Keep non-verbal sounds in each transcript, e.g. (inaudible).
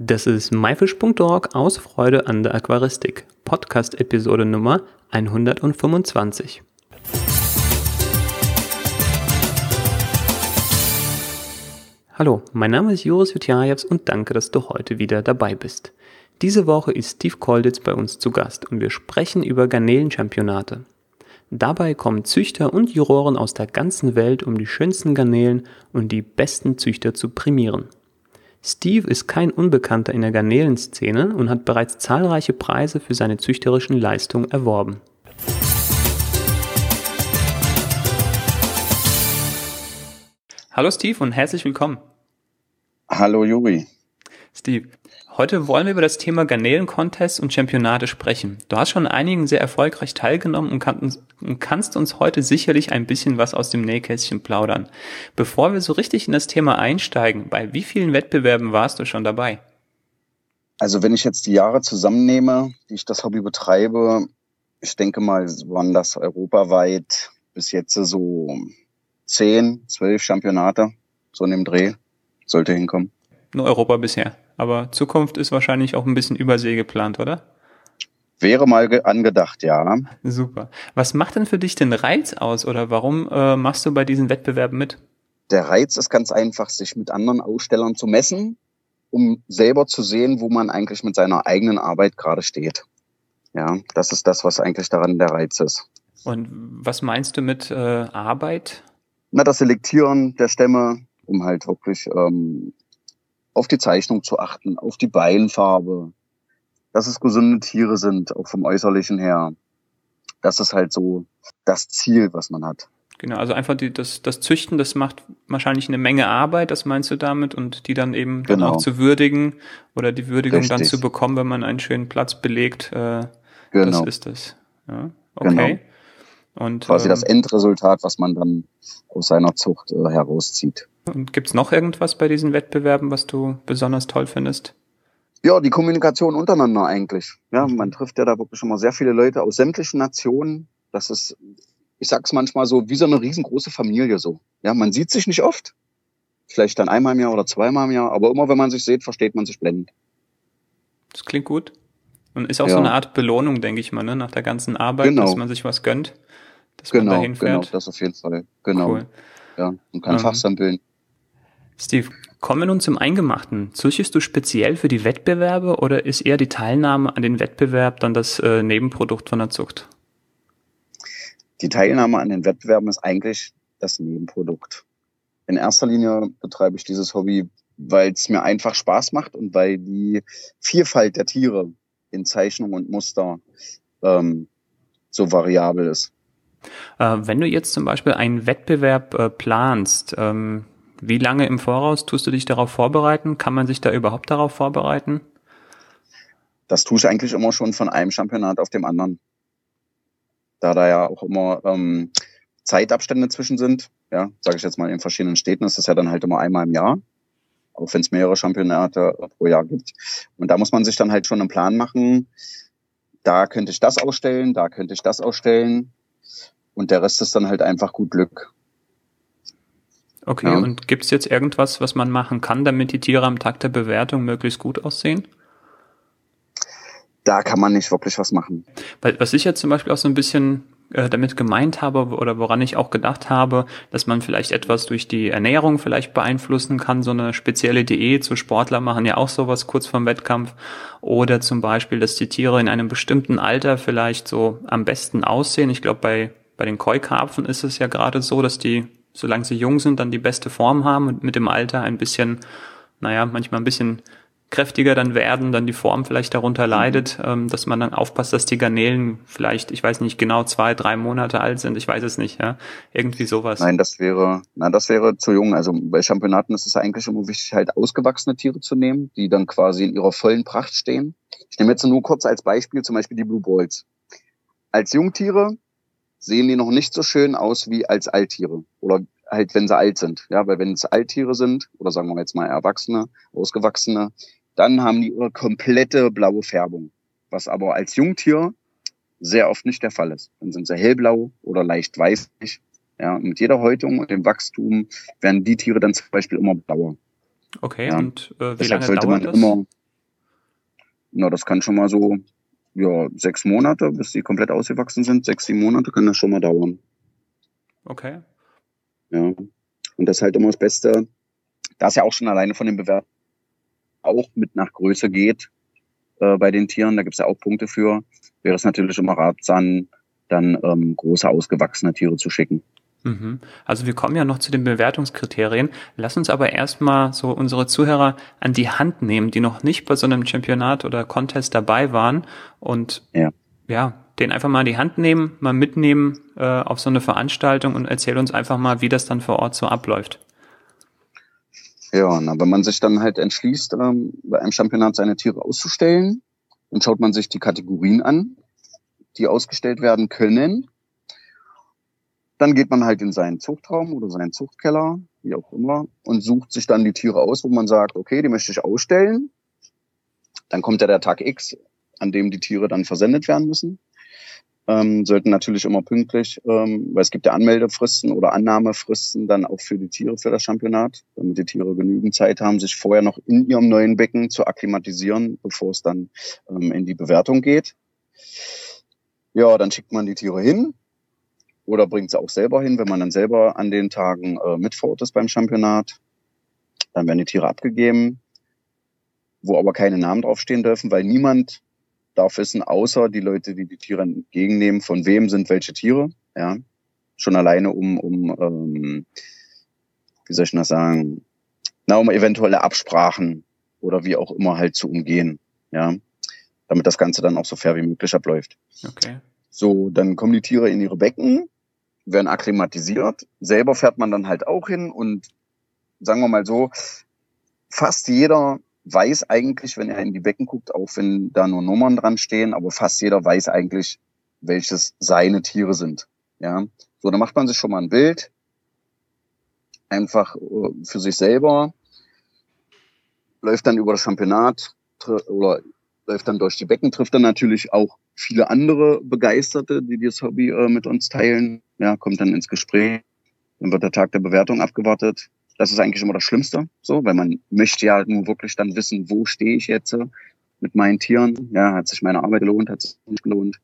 Das ist myfish.org aus Freude an der Aquaristik, Podcast-Episode Nummer 125. Hallo, mein Name ist Joris Jutjajews und danke, dass du heute wieder dabei bist. Diese Woche ist Steve Kolditz bei uns zu Gast und wir sprechen über Garnelenchampionate. Dabei kommen Züchter und Juroren aus der ganzen Welt, um die schönsten Garnelen und die besten Züchter zu prämieren. Steve ist kein Unbekannter in der Garnelenszene und hat bereits zahlreiche Preise für seine züchterischen Leistungen erworben. Hallo Steve und herzlich willkommen. Hallo Juri. Steve, Heute wollen wir über das Thema Garnelen-Contests und Championate sprechen. Du hast schon einigen sehr erfolgreich teilgenommen und, kann, und kannst uns heute sicherlich ein bisschen was aus dem Nähkästchen plaudern. Bevor wir so richtig in das Thema einsteigen, bei wie vielen Wettbewerben warst du schon dabei? Also wenn ich jetzt die Jahre zusammennehme, die ich das Hobby betreibe, ich denke mal, waren das europaweit bis jetzt so zehn, zwölf Championate, so in dem Dreh, sollte hinkommen. Nur Europa bisher. Aber Zukunft ist wahrscheinlich auch ein bisschen übersee geplant, oder? Wäre mal angedacht, ja. Super. Was macht denn für dich den Reiz aus oder warum äh, machst du bei diesen Wettbewerben mit? Der Reiz ist ganz einfach, sich mit anderen Ausstellern zu messen, um selber zu sehen, wo man eigentlich mit seiner eigenen Arbeit gerade steht. Ja, das ist das, was eigentlich daran der Reiz ist. Und was meinst du mit äh, Arbeit? Na, das Selektieren der Stämme, um halt wirklich ähm, auf die Zeichnung zu achten, auf die Beinfarbe, dass es gesunde Tiere sind, auch vom Äußerlichen her. Das ist halt so das Ziel, was man hat. Genau, also einfach die, das, das Züchten, das macht wahrscheinlich eine Menge Arbeit, das meinst du damit, und die dann eben dann genau. auch zu würdigen oder die Würdigung Richtig. dann zu bekommen, wenn man einen schönen Platz belegt. Äh, genau. Das ist es. Ja, okay. Genau. Und, Quasi ähm, das Endresultat, was man dann aus seiner Zucht äh, herauszieht. Und gibt's noch irgendwas bei diesen Wettbewerben, was du besonders toll findest? Ja, die Kommunikation untereinander eigentlich. Ja, man trifft ja da wirklich schon mal sehr viele Leute aus sämtlichen Nationen. Das ist, ich sag's manchmal so, wie so eine riesengroße Familie so. Ja, man sieht sich nicht oft. Vielleicht dann einmal im Jahr oder zweimal im Jahr, aber immer wenn man sich sieht, versteht man sich blendend. Das klingt gut. Und ist auch ja. so eine Art Belohnung, denke ich mal, ne? nach der ganzen Arbeit, genau. dass man sich was gönnt, dass genau, man dahin fährt. Genau, das auf jeden Fall. Genau. Cool. Ja, und kann ähm, Fachsampeln. Steve, kommen wir nun zum Eingemachten. Züchtest du speziell für die Wettbewerbe oder ist eher die Teilnahme an den Wettbewerb dann das äh, Nebenprodukt von der Zucht? Die Teilnahme an den Wettbewerben ist eigentlich das Nebenprodukt. In erster Linie betreibe ich dieses Hobby, weil es mir einfach Spaß macht und weil die Vielfalt der Tiere in Zeichnung und Muster ähm, so variabel ist. Äh, wenn du jetzt zum Beispiel einen Wettbewerb äh, planst, ähm, wie lange im Voraus tust du dich darauf vorbereiten? Kann man sich da überhaupt darauf vorbereiten? Das tue ich eigentlich immer schon von einem Championat auf dem anderen. Da da ja auch immer ähm, Zeitabstände zwischen sind, ja, sage ich jetzt mal in verschiedenen Städten, ist das ja dann halt immer einmal im Jahr, auch wenn es mehrere Championate pro Jahr gibt. Und da muss man sich dann halt schon einen Plan machen, da könnte ich das ausstellen, da könnte ich das ausstellen. Und der Rest ist dann halt einfach gut Glück. Okay, ja. und gibt es jetzt irgendwas, was man machen kann, damit die Tiere am Tag der Bewertung möglichst gut aussehen? Da kann man nicht wirklich was machen. Weil, was ich jetzt zum Beispiel auch so ein bisschen äh, damit gemeint habe oder woran ich auch gedacht habe, dass man vielleicht etwas durch die Ernährung vielleicht beeinflussen kann, so eine spezielle Diät, so Sportler machen ja auch sowas kurz vorm Wettkampf oder zum Beispiel, dass die Tiere in einem bestimmten Alter vielleicht so am besten aussehen. Ich glaube, bei, bei den Koi-Karpfen ist es ja gerade so, dass die solange sie jung sind, dann die beste Form haben und mit dem Alter ein bisschen, naja, manchmal ein bisschen kräftiger dann werden, dann die Form vielleicht darunter mhm. leidet, ähm, dass man dann aufpasst, dass die Garnelen vielleicht, ich weiß nicht genau, zwei, drei Monate alt sind, ich weiß es nicht, ja, irgendwie sowas. Nein, das wäre, nein, das wäre zu jung. Also bei Championaten ist es eigentlich immer wichtig, halt ausgewachsene Tiere zu nehmen, die dann quasi in ihrer vollen Pracht stehen. Ich nehme jetzt nur kurz als Beispiel zum Beispiel die Blue Balls. Als Jungtiere sehen die noch nicht so schön aus wie als Alttiere oder halt, wenn sie alt sind. Ja, weil wenn es Alttiere sind oder sagen wir jetzt mal Erwachsene, Ausgewachsene, dann haben die ihre komplette blaue Färbung, was aber als Jungtier sehr oft nicht der Fall ist. Dann sind sie hellblau oder leicht weißlich. Ja, mit jeder Häutung und dem Wachstum werden die Tiere dann zum Beispiel immer blauer. Okay, ja. und äh, wie lange dauert das? Immer, Na, das kann schon mal so, ja, sechs Monate, bis die komplett ausgewachsen sind. Sechs, sieben Monate kann das schon mal dauern. Okay. Ja. Und das ist halt immer das Beste. Da es ja auch schon alleine von den Bewertungen auch mit nach Größe geht äh, bei den Tieren, da gibt es ja auch Punkte für, wäre es natürlich immer ratsam, dann ähm, große ausgewachsene Tiere zu schicken. Mhm. Also wir kommen ja noch zu den Bewertungskriterien. Lass uns aber erstmal so unsere Zuhörer an die Hand nehmen, die noch nicht bei so einem Championat oder Contest dabei waren und ja, ja den einfach mal in die Hand nehmen, mal mitnehmen äh, auf so eine Veranstaltung und erzähl uns einfach mal, wie das dann vor Ort so abläuft. Ja, na, wenn man sich dann halt entschließt, ähm, bei einem Championat seine Tiere auszustellen, dann schaut man sich die Kategorien an, die ausgestellt werden können. Dann geht man halt in seinen Zuchtraum oder seinen Zuchtkeller, wie auch immer, und sucht sich dann die Tiere aus, wo man sagt, okay, die möchte ich ausstellen. Dann kommt ja der Tag X, an dem die Tiere dann versendet werden müssen ähm, sollten natürlich immer pünktlich, ähm, weil es gibt ja Anmeldefristen oder Annahmefristen dann auch für die Tiere für das Championat, damit die Tiere genügend Zeit haben, sich vorher noch in ihrem neuen Becken zu akklimatisieren, bevor es dann ähm, in die Bewertung geht. Ja, dann schickt man die Tiere hin oder bringt sie auch selber hin, wenn man dann selber an den Tagen äh, mit vor Ort ist beim Championat. Dann werden die Tiere abgegeben, wo aber keine Namen draufstehen dürfen, weil niemand darf wissen, außer die Leute, die die Tiere entgegennehmen, von wem sind welche Tiere. Ja, schon alleine um, um ähm, wie soll ich das sagen, na, um eventuelle Absprachen oder wie auch immer halt zu umgehen. Ja, damit das Ganze dann auch so fair wie möglich abläuft. Okay. So, dann kommen die Tiere in ihre Becken, werden akklimatisiert. Selber fährt man dann halt auch hin und sagen wir mal so, fast jeder weiß eigentlich, wenn er in die Becken guckt, auch wenn da nur Nummern dran stehen, aber fast jeder weiß eigentlich, welches seine Tiere sind. Ja, so, dann macht man sich schon mal ein Bild, einfach äh, für sich selber, läuft dann über das Championat oder läuft dann durch die Becken, trifft dann natürlich auch viele andere Begeisterte, die das Hobby äh, mit uns teilen. Ja, kommt dann ins Gespräch, dann wird der Tag der Bewertung abgewartet. Das ist eigentlich immer das Schlimmste, so, weil man möchte ja nur wirklich dann wissen, wo stehe ich jetzt mit meinen Tieren. Ja, hat sich meine Arbeit gelohnt, hat sich nicht gelohnt.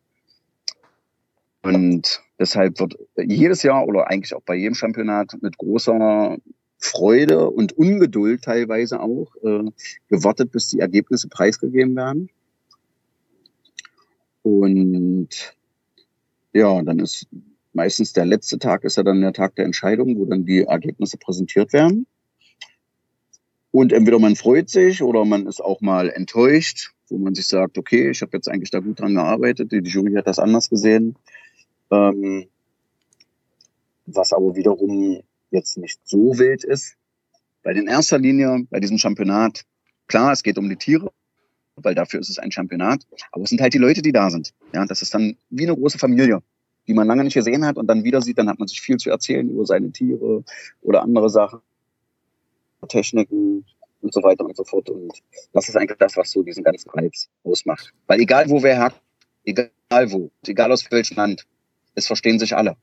Und deshalb wird jedes Jahr oder eigentlich auch bei jedem Championat mit großer Freude und Ungeduld teilweise auch äh, gewartet, bis die Ergebnisse preisgegeben werden. Und ja, dann ist Meistens der letzte Tag ist ja dann der Tag der Entscheidung, wo dann die Ergebnisse präsentiert werden. Und entweder man freut sich oder man ist auch mal enttäuscht, wo man sich sagt, okay, ich habe jetzt eigentlich da gut dran gearbeitet, die Jury hat das anders gesehen. Ähm, was aber wiederum jetzt nicht so wild ist. Weil in erster Linie bei diesem Championat, klar, es geht um die Tiere, weil dafür ist es ein Championat, aber es sind halt die Leute, die da sind. Ja, das ist dann wie eine große Familie die man lange nicht gesehen hat und dann wieder sieht, dann hat man sich viel zu erzählen über seine Tiere oder andere Sachen, Techniken und so weiter und so fort. Und das ist eigentlich das, was so diesen ganzen Reiz ausmacht. Weil egal wo wer herkommt, egal wo, egal aus welchem Land, es verstehen sich alle.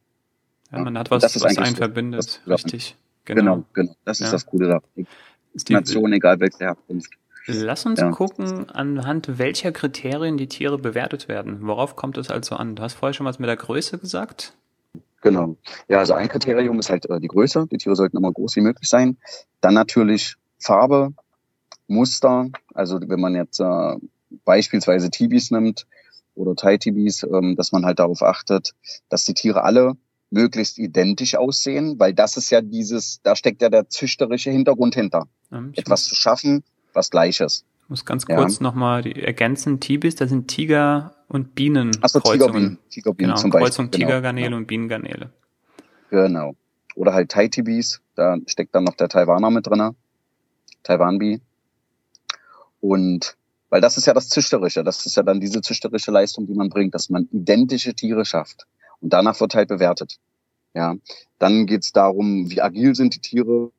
Ja, man hat was, was einen verbindet, richtig. Genau. genau, genau. Das ist ja. das Coole da. Die Nation, egal welche Herkunft. Lass uns ja. gucken, anhand welcher Kriterien die Tiere bewertet werden. Worauf kommt es also an? Du hast vorher schon was mit der Größe gesagt. Genau. Ja, also ein Kriterium ist halt äh, die Größe. Die Tiere sollten immer groß wie möglich sein. Dann natürlich Farbe, Muster. Also wenn man jetzt äh, beispielsweise Tibis nimmt oder Thai-Tibis, ähm, dass man halt darauf achtet, dass die Tiere alle möglichst identisch aussehen, weil das ist ja dieses, da steckt ja der züchterische Hintergrund hinter. Ja, Etwas zu schaffen, was Gleiches. Ich muss ganz kurz ja. nochmal ergänzen, Tibis, das sind Tiger und Bienen. Achso, Tigerbienen. Tigerbienen genau, zum Kreuzung Beispiel. Tigergarnele genau. und Bienengarnele. Genau. Oder halt Thai-Tibis, da steckt dann noch der Taiwaner mit drinne. Taiwan-Bi. Und weil das ist ja das Züchterische, das ist ja dann diese züchterische Leistung, die man bringt, dass man identische Tiere schafft. Und danach wird halt bewertet. Ja, dann geht's darum, wie agil sind die Tiere.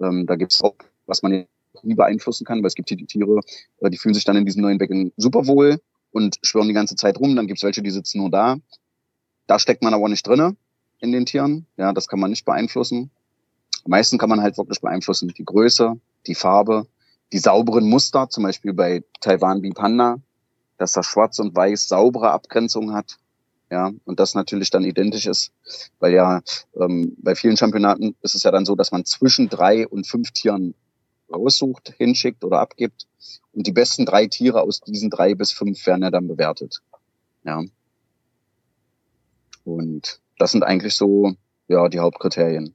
Ähm, da gibt's auch was man nie beeinflussen kann, weil es gibt hier die Tiere, äh, die fühlen sich dann in diesem neuen Becken super wohl und schwören die ganze Zeit rum. Dann gibt es welche, die sitzen nur da. Da steckt man aber nicht drinne in den Tieren. Ja, das kann man nicht beeinflussen. Am meisten kann man halt wirklich beeinflussen die Größe, die Farbe, die sauberen Muster, zum Beispiel bei Taiwan wie Panda, dass das Schwarz und Weiß saubere Abgrenzung hat. Ja, und das natürlich dann identisch ist, weil ja ähm, bei vielen Championaten ist es ja dann so, dass man zwischen drei und fünf Tieren raussucht, hinschickt oder abgibt. Und die besten drei Tiere aus diesen drei bis fünf werden ja dann bewertet. Ja. Und das sind eigentlich so, ja, die Hauptkriterien.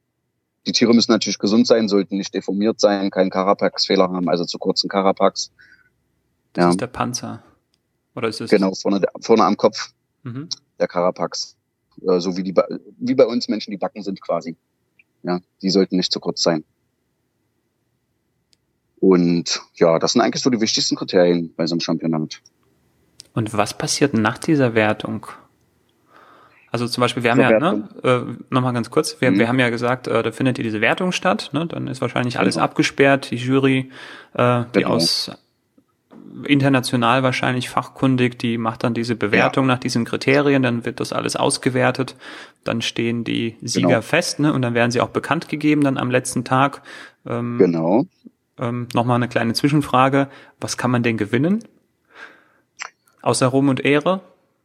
Die Tiere müssen natürlich gesund sein, sollten nicht deformiert sein, keinen Carapax-Fehler haben, also zu kurzen Carapax. Das ja. ist der Panzer. Oder ist es? Genau, vorne, vorne am Kopf. Mhm. Der Carapax. Äh, so wie die, wie bei uns Menschen die Backen sind quasi. Ja, die sollten nicht zu kurz sein. Und ja, das sind eigentlich so die wichtigsten Kriterien bei so einem Championat. Und was passiert nach dieser Wertung? Also zum Beispiel, wir haben ja, ne, äh, nochmal ganz kurz, wir, mhm. wir haben ja gesagt, äh, da findet hier diese Wertung statt, ne? dann ist wahrscheinlich alles genau. abgesperrt, die Jury, äh, die genau. aus international wahrscheinlich fachkundig, die macht dann diese Bewertung ja. nach diesen Kriterien, dann wird das alles ausgewertet, dann stehen die Sieger genau. fest, ne? Und dann werden sie auch bekannt gegeben dann am letzten Tag. Ähm, genau. Ähm, Nochmal eine kleine Zwischenfrage. Was kann man denn gewinnen? Außer Ruhm und Ehre?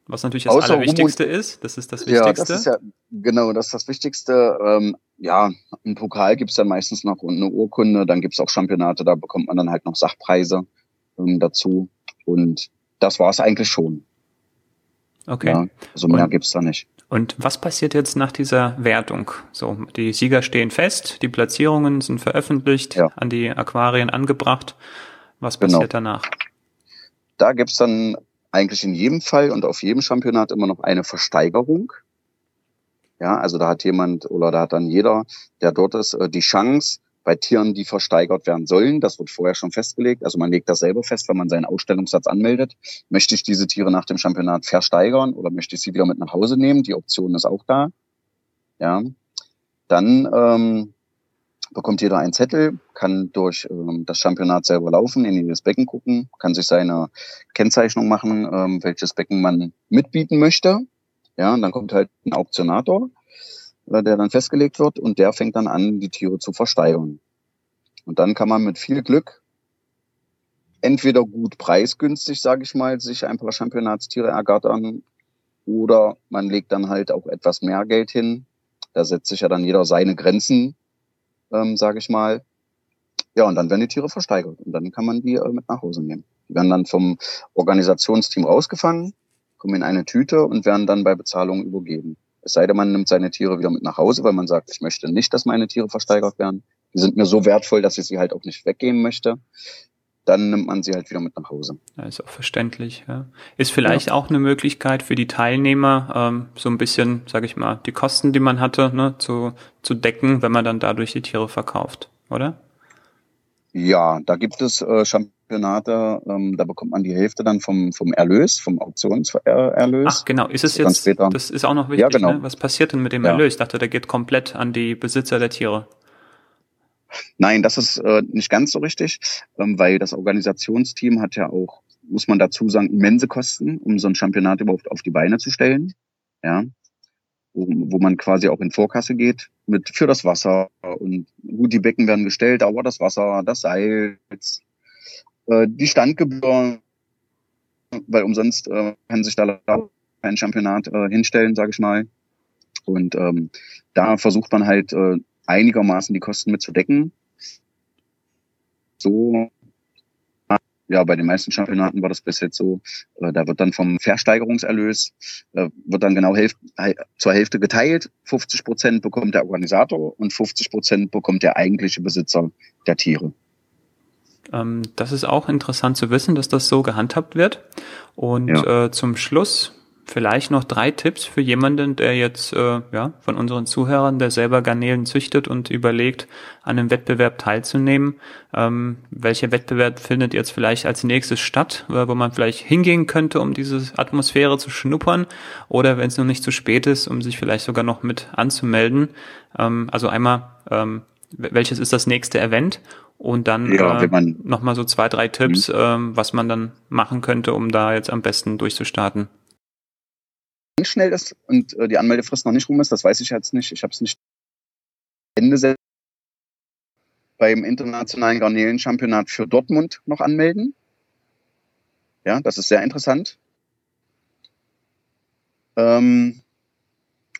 Was natürlich das Außer Allerwichtigste ist, das ist das Wichtigste. Ja, das ist ja, genau, das ist das Wichtigste. Ähm, ja, im Pokal gibt's dann meistens noch eine Urkunde, dann gibt's auch Championate, da bekommt man dann halt noch Sachpreise ähm, dazu. Und das war's eigentlich schon. Okay. Ja, also mehr und, gibt's da nicht. Und was passiert jetzt nach dieser Wertung? So, die Sieger stehen fest, die Platzierungen sind veröffentlicht, ja. an die Aquarien angebracht. Was genau. passiert genau. danach? Da gibt's dann eigentlich in jedem Fall und auf jedem Championat immer noch eine Versteigerung. Ja, also da hat jemand oder da hat dann jeder, der dort ist, äh, die Chance, bei Tieren, die versteigert werden sollen. Das wird vorher schon festgelegt. Also man legt das selber fest, wenn man seinen Ausstellungssatz anmeldet. Möchte ich diese Tiere nach dem Championat versteigern oder möchte ich sie wieder mit nach Hause nehmen? Die Option ist auch da. Ja. Dann ähm, bekommt jeder einen Zettel, kann durch ähm, das Championat selber laufen, in das Becken gucken, kann sich seine Kennzeichnung machen, ähm, welches Becken man mitbieten möchte. Ja, und dann kommt halt ein Auktionator, der dann festgelegt wird und der fängt dann an, die Tiere zu versteigern. Und dann kann man mit viel Glück entweder gut preisgünstig, sage ich mal, sich ein paar Championatstiere ergattern oder man legt dann halt auch etwas mehr Geld hin. Da setzt sich ja dann jeder seine Grenzen ähm, sage ich mal. Ja, und dann werden die Tiere versteigert und dann kann man die äh, mit nach Hause nehmen. Die werden dann vom Organisationsteam rausgefangen, kommen in eine Tüte und werden dann bei Bezahlung übergeben. Es sei denn, man nimmt seine Tiere wieder mit nach Hause, weil man sagt, ich möchte nicht, dass meine Tiere versteigert werden. Die sind mir so wertvoll, dass ich sie halt auch nicht weggeben möchte dann nimmt man sie halt wieder mit nach Hause. Ja, ist auch verständlich. Ja. Ist vielleicht ja. auch eine Möglichkeit für die Teilnehmer, ähm, so ein bisschen, sage ich mal, die Kosten, die man hatte, ne, zu, zu decken, wenn man dann dadurch die Tiere verkauft, oder? Ja, da gibt es äh, Championate, ähm, da bekommt man die Hälfte dann vom, vom Erlös, vom Auktionserlös. Ach genau, ist es jetzt, das ist auch noch wichtig, ja, genau. ne? was passiert denn mit dem ja. Erlös? Ich dachte, der geht komplett an die Besitzer der Tiere. Nein, das ist äh, nicht ganz so richtig, ähm, weil das Organisationsteam hat ja auch, muss man dazu sagen, immense Kosten, um so ein Championat überhaupt auf die Beine zu stellen. Ja, wo, wo man quasi auch in Vorkasse geht mit für das Wasser und gut, die Becken werden gestellt, aber das Wasser, das Salz, äh, die Standgebühr, weil umsonst äh, kann sich da kein Championat äh, hinstellen, sage ich mal. Und ähm, da versucht man halt äh, einigermaßen die Kosten mitzudecken. So, ja, bei den meisten Championaten war das bis jetzt so. Äh, da wird dann vom Versteigerungserlös, äh, wird dann genau Hälfte, zur Hälfte geteilt. 50 Prozent bekommt der Organisator und 50 Prozent bekommt der eigentliche Besitzer der Tiere. Ähm, das ist auch interessant zu wissen, dass das so gehandhabt wird. Und ja. äh, zum Schluss vielleicht noch drei Tipps für jemanden, der jetzt äh, ja von unseren Zuhörern, der selber Garnelen züchtet und überlegt, an einem Wettbewerb teilzunehmen. Ähm, welcher Wettbewerb findet jetzt vielleicht als nächstes statt, äh, wo man vielleicht hingehen könnte, um diese Atmosphäre zu schnuppern? Oder wenn es noch nicht zu spät ist, um sich vielleicht sogar noch mit anzumelden. Ähm, also einmal, ähm, welches ist das nächste Event? Und dann ja, äh, nochmal so zwei, drei Tipps, mhm. ähm, was man dann machen könnte, um da jetzt am besten durchzustarten schnell ist und äh, die Anmeldefrist noch nicht rum ist, das weiß ich jetzt nicht. Ich habe es nicht Ende beim internationalen Garnelenchampionat für Dortmund noch anmelden. Ja, das ist sehr interessant. Ähm,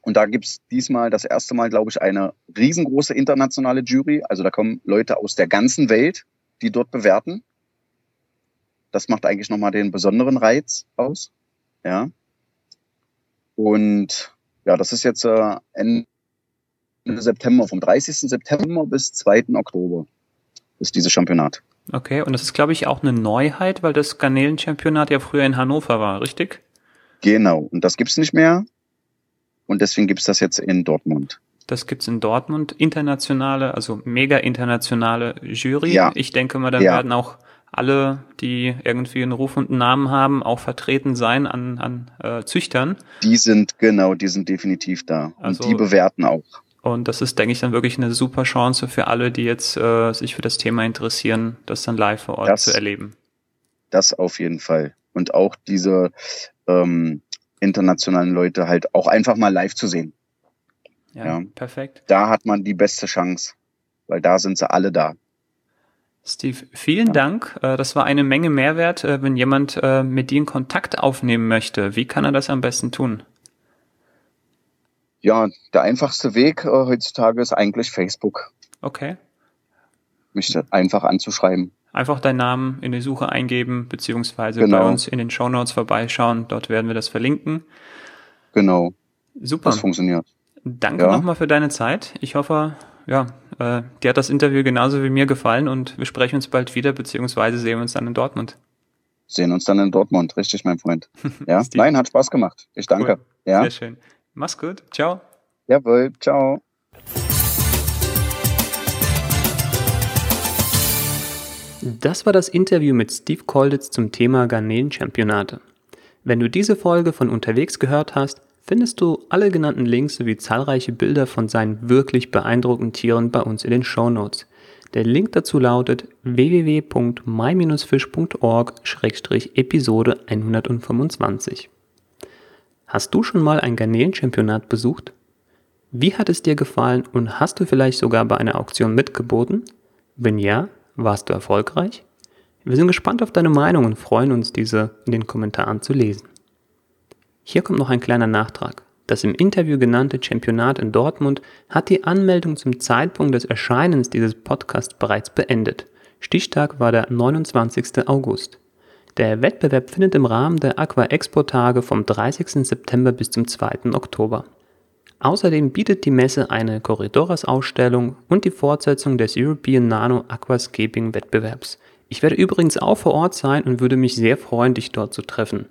und da gibt's diesmal das erste Mal, glaube ich, eine riesengroße internationale Jury. Also da kommen Leute aus der ganzen Welt, die dort bewerten. Das macht eigentlich nochmal den besonderen Reiz aus. Ja. Und ja, das ist jetzt äh, Ende September, vom 30. September bis 2. Oktober ist dieses Championat. Okay, und das ist, glaube ich, auch eine Neuheit, weil das Garnelenchampionat ja früher in Hannover war, richtig? Genau, und das gibt's nicht mehr. Und deswegen gibt's das jetzt in Dortmund. Das gibt's in Dortmund. Internationale, also mega internationale Jury. Ja. Ich denke mal, da Ja. werden auch alle, die irgendwie einen Ruf und einen Namen haben, auch vertreten sein an, an äh, Züchtern. Die sind, genau, die sind definitiv da. Also- und die bewerten auch. Und das ist, denke ich, dann wirklich eine super Chance für alle, die jetzt äh, sich für das Thema interessieren, das dann live vor Ort Das- zu erleben. Das auf jeden Fall. Und auch diese ähm, internationalen Leute halt auch einfach mal live zu sehen. Ja, Ja. perfekt. Da hat man die beste Chance, weil da sind sie alle da. Steve, vielen Ja. Dank. Äh, Das war eine Menge Mehrwert. Äh, Wenn jemand äh, mit dir in Kontakt aufnehmen möchte, wie kann er das am besten tun? Ja, der einfachste Weg heutzutage ist eigentlich Facebook, Okay. mich einfach anzuschreiben. Einfach deinen Namen in die Suche eingeben, beziehungsweise Genau. bei uns in den Show Notes vorbeischauen. Dort werden wir das verlinken. Genau, Super. das funktioniert. Danke Ja. nochmal für deine Zeit. Ich hoffe, ja, äh, dir hat das Interview genauso wie mir gefallen und wir sprechen uns bald wieder, beziehungsweise sehen wir uns dann in Dortmund. Sehen uns dann in Dortmund, richtig, mein Freund. (laughs) Ja, nein, hat Spaß gemacht. Ich danke. Cool. Ja, Sehr schön. Mach's gut. Ciao. jawohl, ciao. Das war das Interview mit Steve Kolditz zum Thema Garnelenchampionate. Wenn du diese Folge von unterwegs gehört hast, findest du alle genannten Links sowie zahlreiche Bilder von seinen wirklich beeindruckenden Tieren bei uns in den Shownotes. Der Link dazu lautet www.my-fish.org-episode 125. Hast du schon mal ein Garnelenchampionat besucht? Wie hat es dir gefallen und hast du vielleicht sogar bei einer Auktion mitgeboten? Wenn ja, warst du erfolgreich? Wir sind gespannt auf deine Meinung und freuen uns, diese in den Kommentaren zu lesen. Hier kommt noch ein kleiner Nachtrag. Das im Interview genannte Championat in Dortmund hat die Anmeldung zum Zeitpunkt des Erscheinens dieses Podcasts bereits beendet. Stichtag war der 29. August. Der Wettbewerb findet im Rahmen der Aqua Expo Tage vom 30. September bis zum 2. Oktober. Außerdem bietet die Messe eine Corridoras-Ausstellung und die Fortsetzung des European Nano Aquascaping Wettbewerbs. Ich werde übrigens auch vor Ort sein und würde mich sehr freuen, dich dort zu treffen.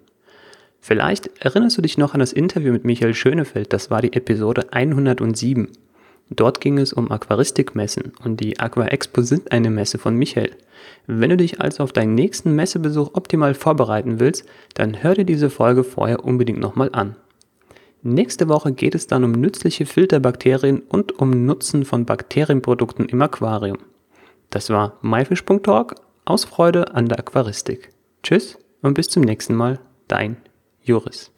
Vielleicht erinnerst du dich noch an das Interview mit Michael Schönefeld, das war die Episode 107. Dort ging es um Aquaristikmessen und die Aqua Expo sind eine Messe von Michael. Wenn du dich also auf deinen nächsten Messebesuch optimal vorbereiten willst, dann hör dir diese Folge vorher unbedingt nochmal an. Nächste Woche geht es dann um nützliche Filterbakterien und um Nutzen von Bakterienprodukten im Aquarium. Das war myfish.org aus Freude an der Aquaristik. Tschüss und bis zum nächsten Mal, dein Joris.